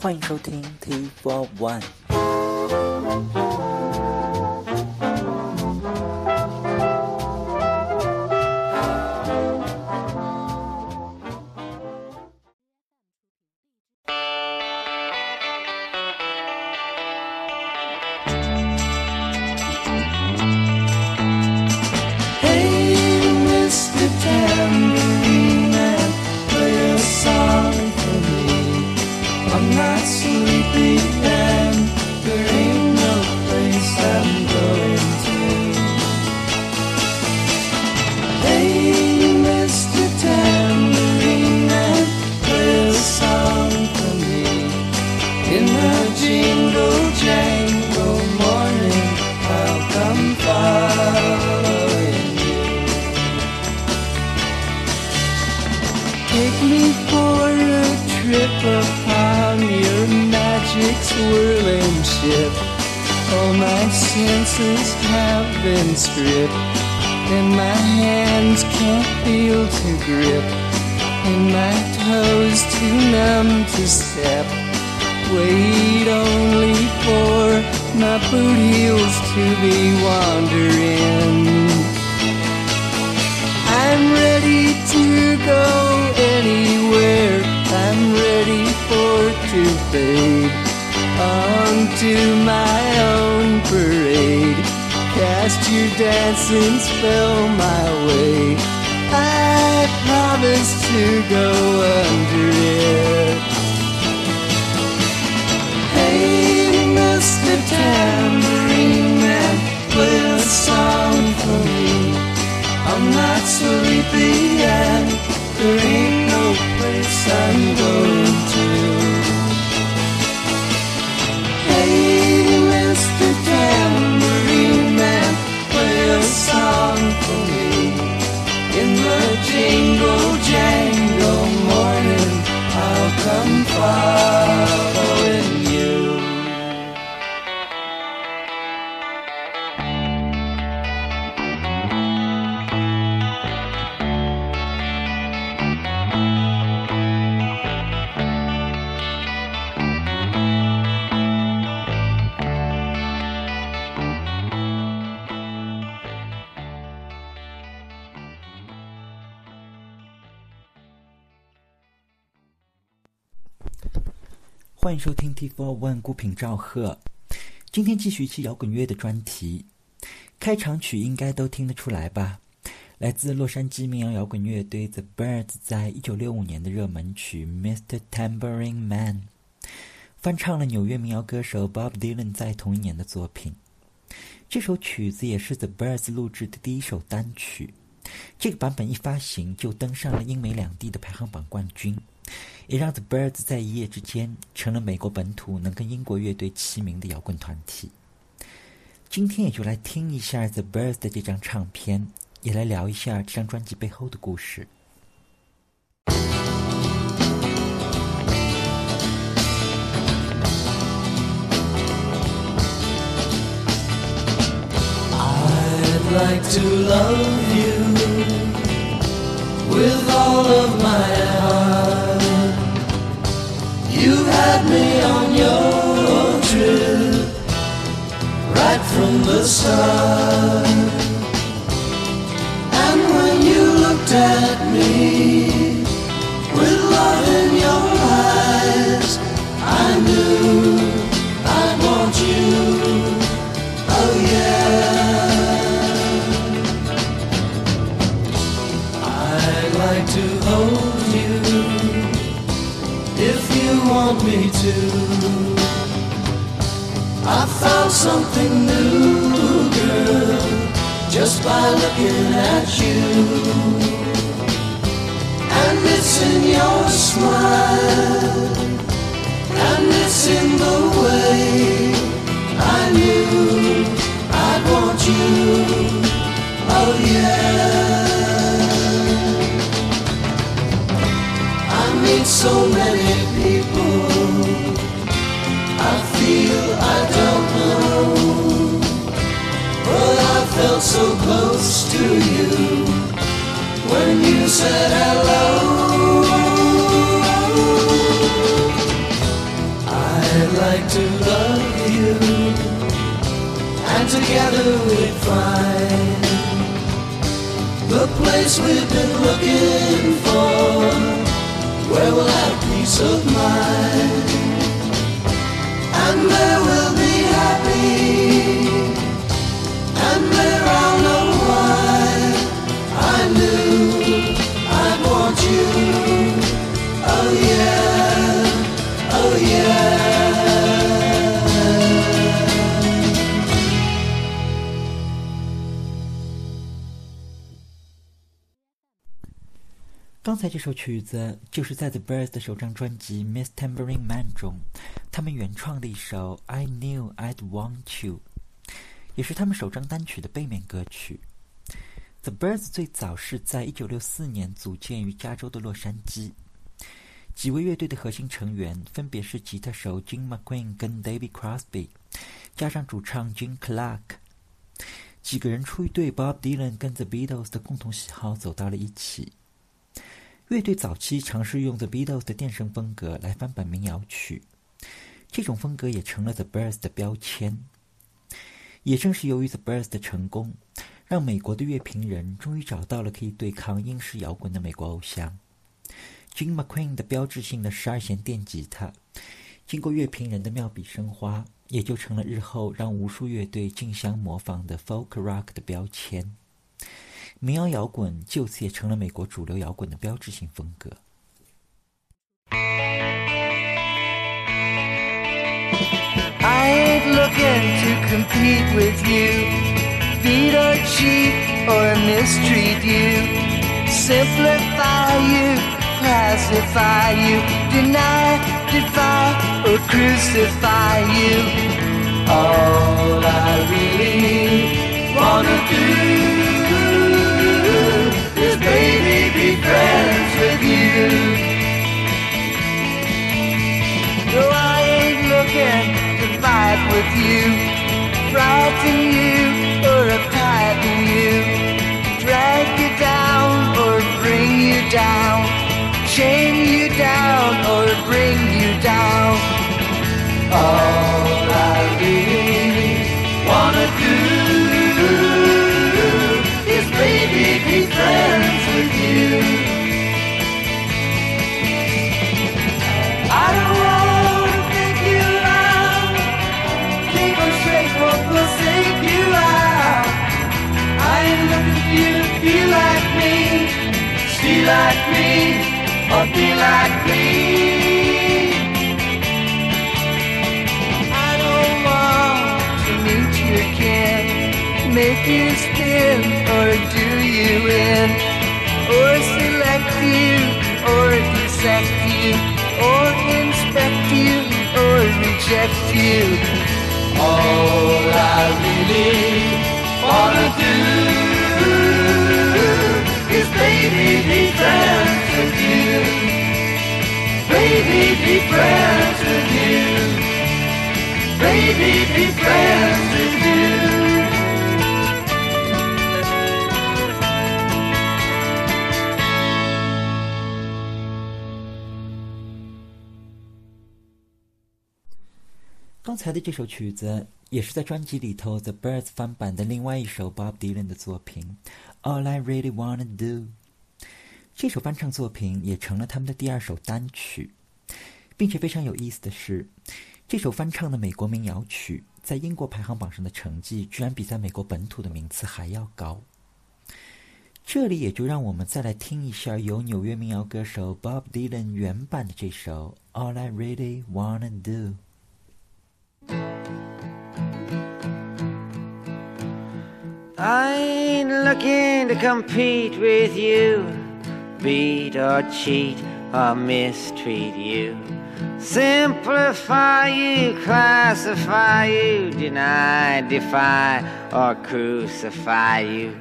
欢迎收听 T Four One。Jingle jangle morning, I'll come following you. Take me for a trip upon your magic swirling ship. All my senses have been stripped, and my hands can't feel to grip, and my toes too numb to step. Wait only for my boot heels to be wandering. I'm ready to go anywhere. I'm ready for to fade onto my own parade. Cast your dancing spell my way. I promise to go under 欢迎收听 T Four One 孤品赵贺。今天继续一期摇滚乐的专题。开场曲应该都听得出来吧？来自洛杉矶民谣摇滚乐队 The Birds 在一九六五年的热门曲《Mr. Tambourine Man》，翻唱了纽约民谣歌手 Bob Dylan 在同一年的作品。这首曲子也是 The Birds 录制的第一首单曲。这个版本一发行就登上了英美两地的排行榜冠军，也让 The Birds 在一夜之间成了美国本土能跟英国乐队齐名的摇滚团体。今天也就来听一下 The Birds 的这张唱片，也来聊一下这张专辑背后的故事。Like to love you with all of my heart. Had me on your trip right from the start. And when you looked at me with love in your eyes, I knew want me to. I found something new, girl, just by looking at you. And it's in your smile, and it's in the way together we'd find the place we've been looking for, where we'll have peace of mind, and there 才这首曲子就是在 The Birds 的首张专辑《Miss Tambourine Man》中，他们原创的一首《I Knew I'd Want You》，也是他们首张单曲的背面歌曲。The Birds 最早是在1964年组建于加州的洛杉矶，几位乐队的核心成员分别是吉他手 Jim McQueen 跟 David Crosby，加上主唱 Jim Clark。几个人出于对 Bob Dylan 跟 The Beatles 的共同喜好走到了一起。乐队早期尝试用 The Beatles 的电声风格来翻版民谣曲，这种风格也成了 The Birds 的标签。也正是由于 The Birds 的成功，让美国的乐评人终于找到了可以对抗英式摇滚的美国偶像。Jim McQueen 的标志性的十二弦电吉他，经过乐评人的妙笔生花，也就成了日后让无数乐队竞相模仿的 Folk Rock 的标签。民谣摇滚就此也成了美国主流摇滚的标志性风格。i'm looking to compete with you, beat or cheat or mistreat you, simplify you, classify you, deny, defy or crucify you. All I really wanna do with you. No, I ain't looking to fight with you, frighten you like me, or be like me. I don't want to meet your kin, make you spin or do you in, or select you or dissect you, or inspect you or reject you. All baby be friends with you, baby be friends with you.《刚才的这首曲子也是在专辑里头 The Birds 翻版的另外一首 Bob Dylan 的作品《All I Really Wanna Do》。这首翻唱作品也成了他们的第二首单曲，并且非常有意思的是，这首翻唱的美国民谣曲在英国排行榜上的成绩居然比在美国本土的名次还要高。这里也就让我们再来听一下由纽约民谣歌手 Bob Dylan 原版的这首《All I Really Wanna Do》。I ain't looking to compete with you, beat or cheat or mistreat you, simplify you, classify you, deny, defy, or crucify you.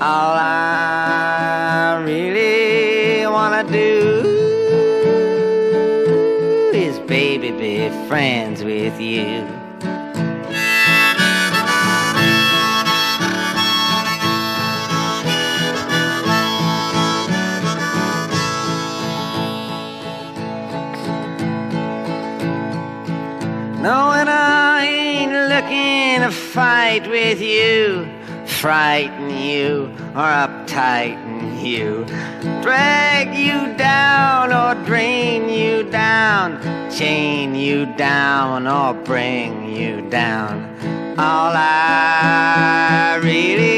All I really wanna do is, baby, be friends with you. Knowing I ain't looking to fight with you, frighten you or uptighten you, drag you down or drain you down, chain you down or bring you down. All I really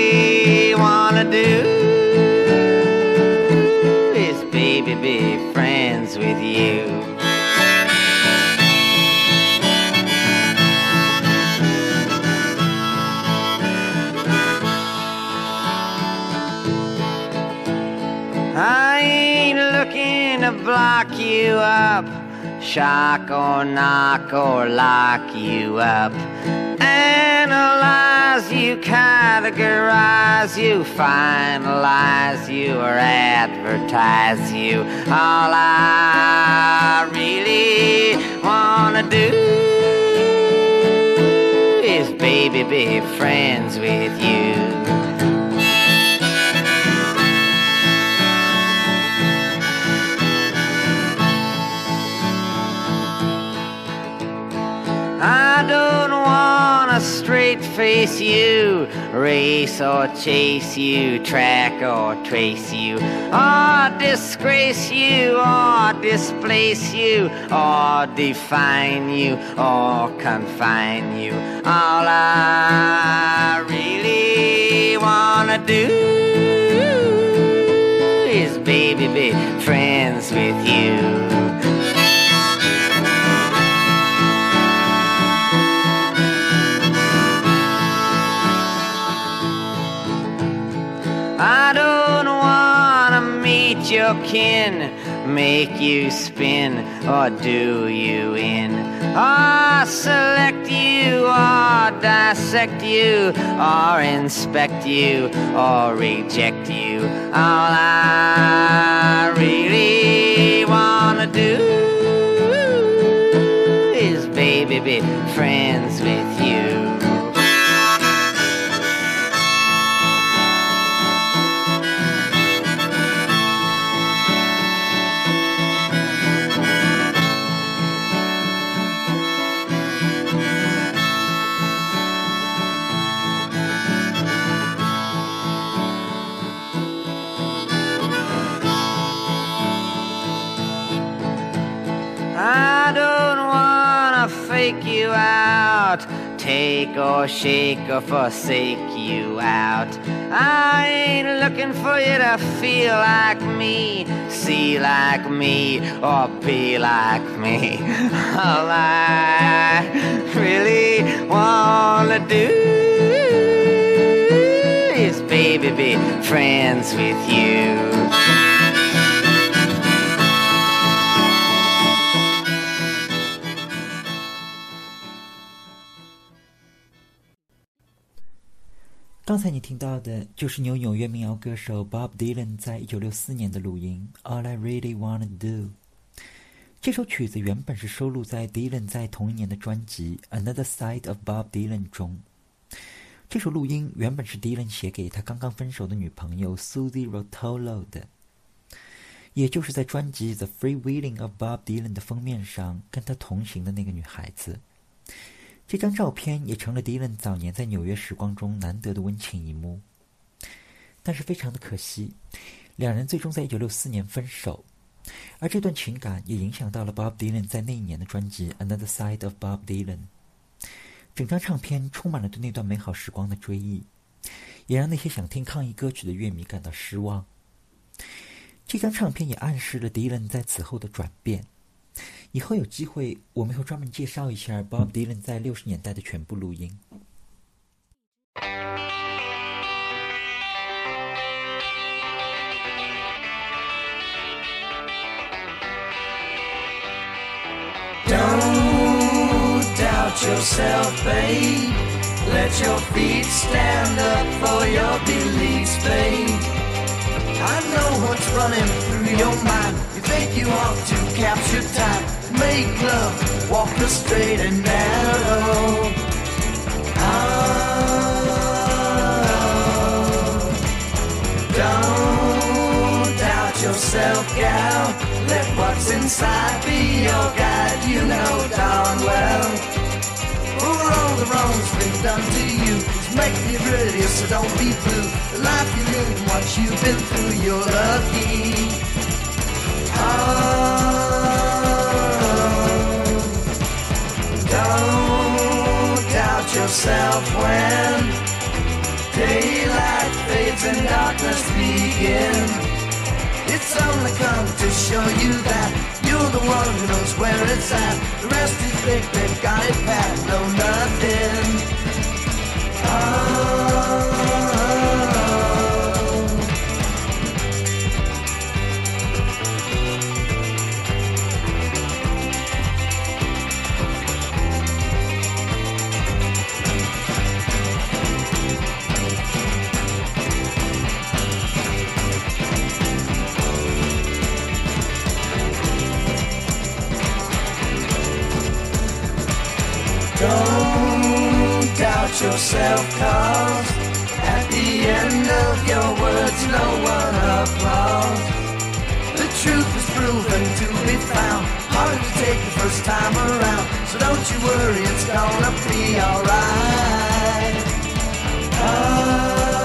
to block you up, shock or knock or lock you up. Analyze you, categorize you, finalize you, or advertise you. All I really wanna do is, baby, be friends with you. Face you, race or chase you, track or trace you, or disgrace you, or displace you, or define you, or confine you. All I really wanna do is, baby, be friends with you. Kin, make you spin or do you in, or select you or dissect you or inspect you or reject you. All I really wanna do is, baby, be friends take or shake or forsake you out. I ain't looking for you to feel like me, see like me, or be like me. All I really wanna do is, baby, be friends with you. 刚才你听到的就是由纽约民谣歌手 Bob Dylan 在一九六四年的录音《All I Really Wanna Do》。这首曲子原本是收录在 Dylan 在同一年的专辑《Another Side of Bob Dylan》中。这首录音原本是 Dylan 写给他刚刚分手的女朋友 Susie Rotolo 的，也就是在专辑《The Free Willing of Bob Dylan》的封面上跟他同行的那个女孩子。这张照片也成了迪伦早年在纽约时光中难得的温情一幕。但是非常的可惜，两人最终在一九六四年分手，而这段情感也影响到了 Bob Dylan 在那一年的专辑《Another Side of Bob Dylan》。整张唱片充满了对那段美好时光的追忆，也让那些想听抗议歌曲的乐迷感到失望。这张唱片也暗示了迪伦在此后的转变。以后有机会，我们会专门介绍一下 Bob Dylan 在六十年代的全部录音。Don't doubt yourself, babe. Let your feet stand up for your beliefs, babe. I know what's running through your mind. You think you ought to capture time, make love, walk the straight and narrow. Oh, don't doubt yourself, gal. Let what's inside be your guide. You know darn well. For all the wrong's been done to you. It's making you ready, so don't be blue. The life you live what you've been through, you're lucky. Oh, yourself when daylight fades and darkness begins. It's only come to show you that you're the one who knows where it's at. The rest is think they've got it pat, know nothing. Oh. Yourself, cause at the end of your words, no one applauds. The truth is proven to be found, hard to take the first time around. So don't you worry, it's gonna be alright. Oh.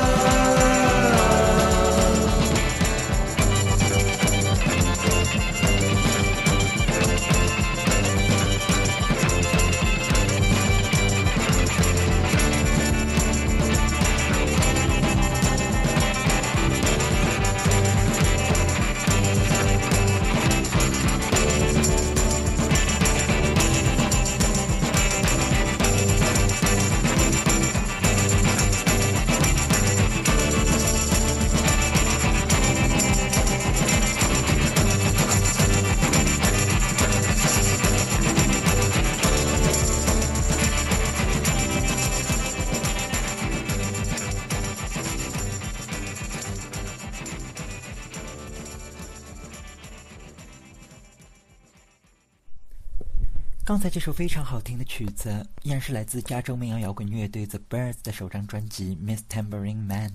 刚才这首非常好听的曲子，依然是来自加州民谣摇滚乐队 The Birds 的首张专辑《Miss Tambourine Man》，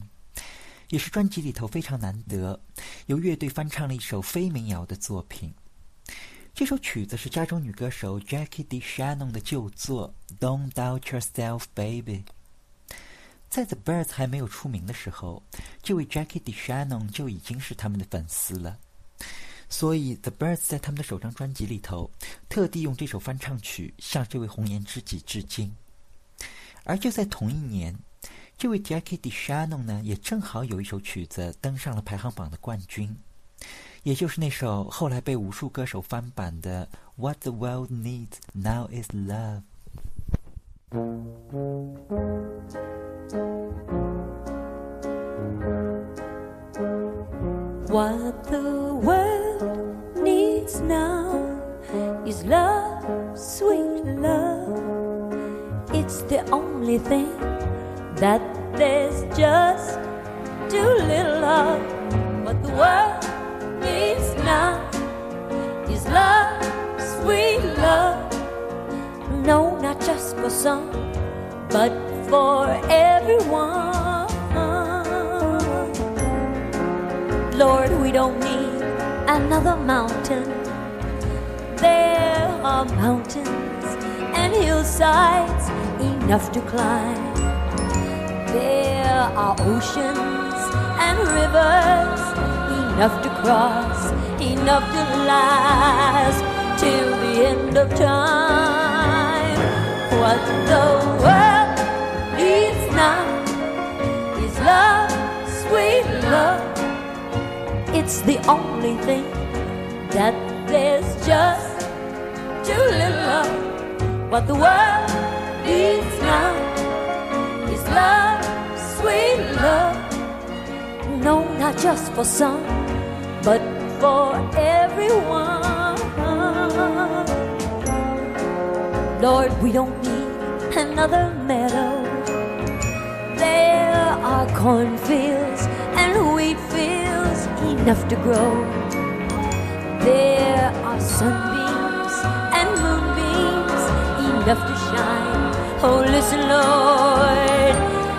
也是专辑里头非常难得由乐队翻唱了一首非民谣的作品。这首曲子是加州女歌手 Jackie DeShannon 的旧作《Don't Doubt Yourself, Baby》。在 The Birds 还没有出名的时候，这位 Jackie DeShannon 就已经是他们的粉丝了。所以，The Birds 在他们的首张专辑里头，特地用这首翻唱曲向这位红颜知己致敬。而就在同一年，这位 Jackie DeShannon 呢，也正好有一首曲子登上了排行榜的冠军，也就是那首后来被无数歌手翻版的《What the World Needs Now Is Love》。What the now is love, sweet love. It's the only thing that there's just too little of. What the world needs now is love, sweet love. No, not just for some, but for everyone. Lord, we don't need another mountain. There are mountains and hillsides enough to climb. There are oceans and rivers enough to cross, enough to last till the end of time. What the world needs now is love, sweet love. It's the only thing that there's just too little of. What the world needs now is love, sweet love. No, not just for some, but for everyone. Lord, we don't need another meadow. There are cornfields and wheat fields enough to grow. There are sunbeams and moonbeams enough to shine. Oh, listen, Lord,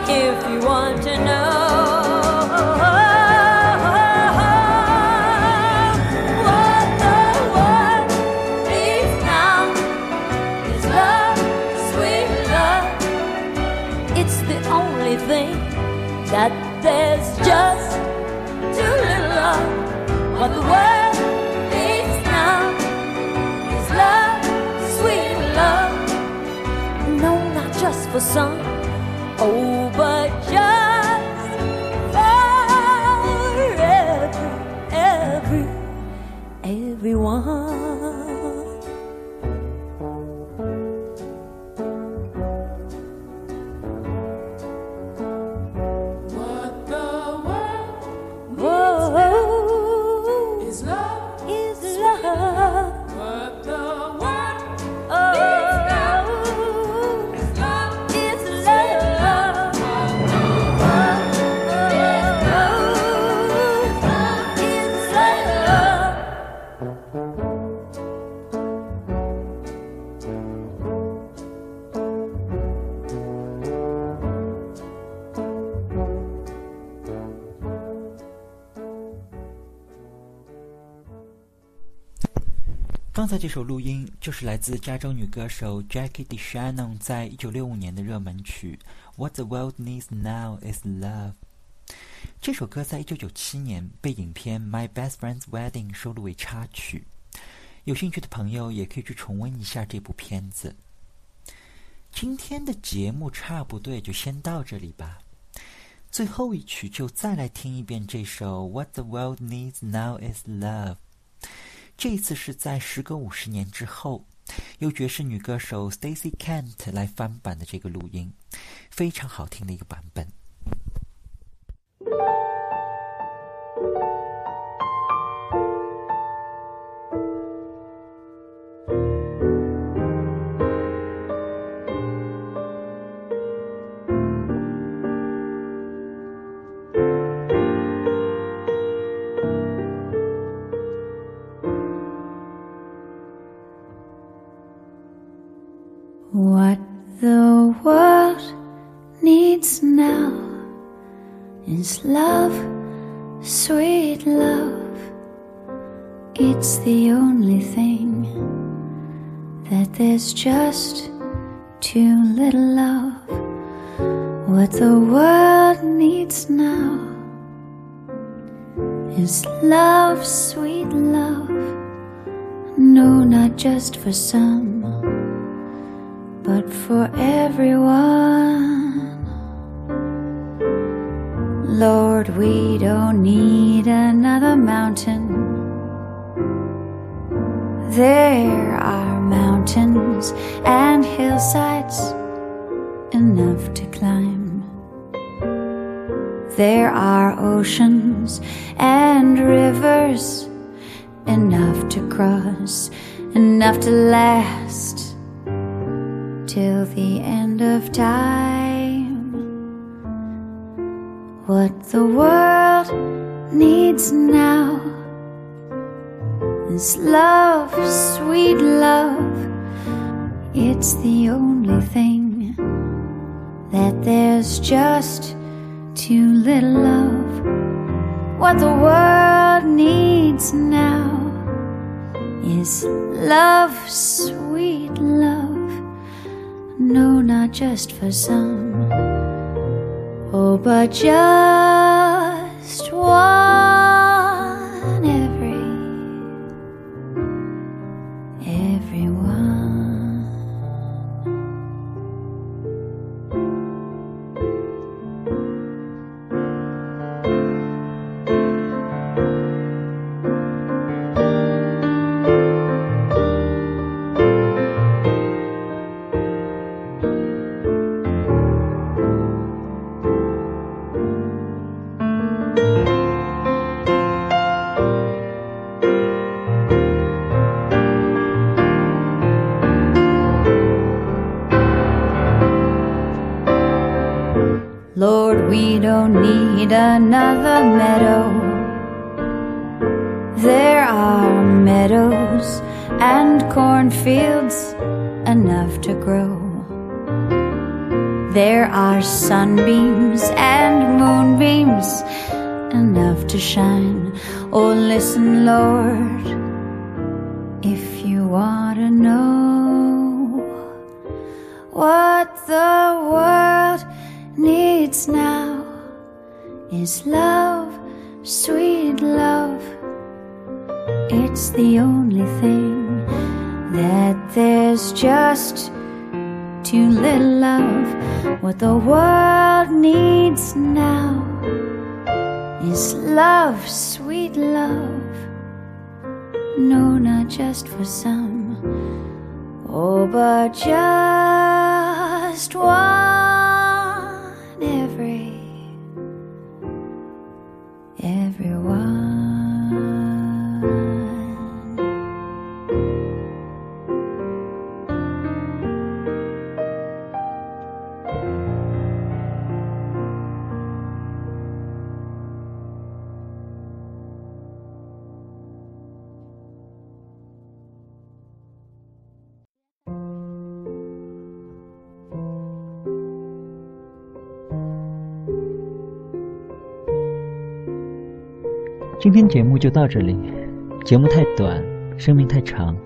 if you want to know for some, oh, but just for every, every, everyone. 才这首录音就是来自加州女歌手 Jackie DeShannon 在一九六五年的热门曲《What the World Needs Now Is Love》。这首歌在一九九七年被影片《My Best Friend's Wedding》收录为插曲。有兴趣的朋友也可以去重温一下这部片子。今天的节目差不多就先到这里吧。最后一曲就再来听一遍这首《What the World Needs Now Is Love》。这次是在时隔五十年之后，由爵士女歌手 Stacy Kent 来翻版的这个录音，非常好听的一个版本。It's the only thing that there's just too little of. What the world needs now is love, sweet love. No, not just for some but for everyone. Lord, we don't need another mountain. There are mountains and hillsides enough to climb. There are oceans and rivers enough to cross, enough to last till the end of time. What the world needs now is love, sweet love. It's the only thing that there's just too little of. What the world needs now is love, sweet love. No, not just for some. Oh, but just one another meadow. There are meadows and cornfields enough to grow. There are sunbeams and moonbeams enough to shine. Oh, listen, Lord, is love, sweet love. It's the only thing that there's just too little of. What the world needs now is love, sweet love. No, not just for some, oh, but just one everyone. 今天节目就到这里，节目太短，生命太长，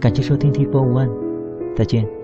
感谢收听 T Four One，再见。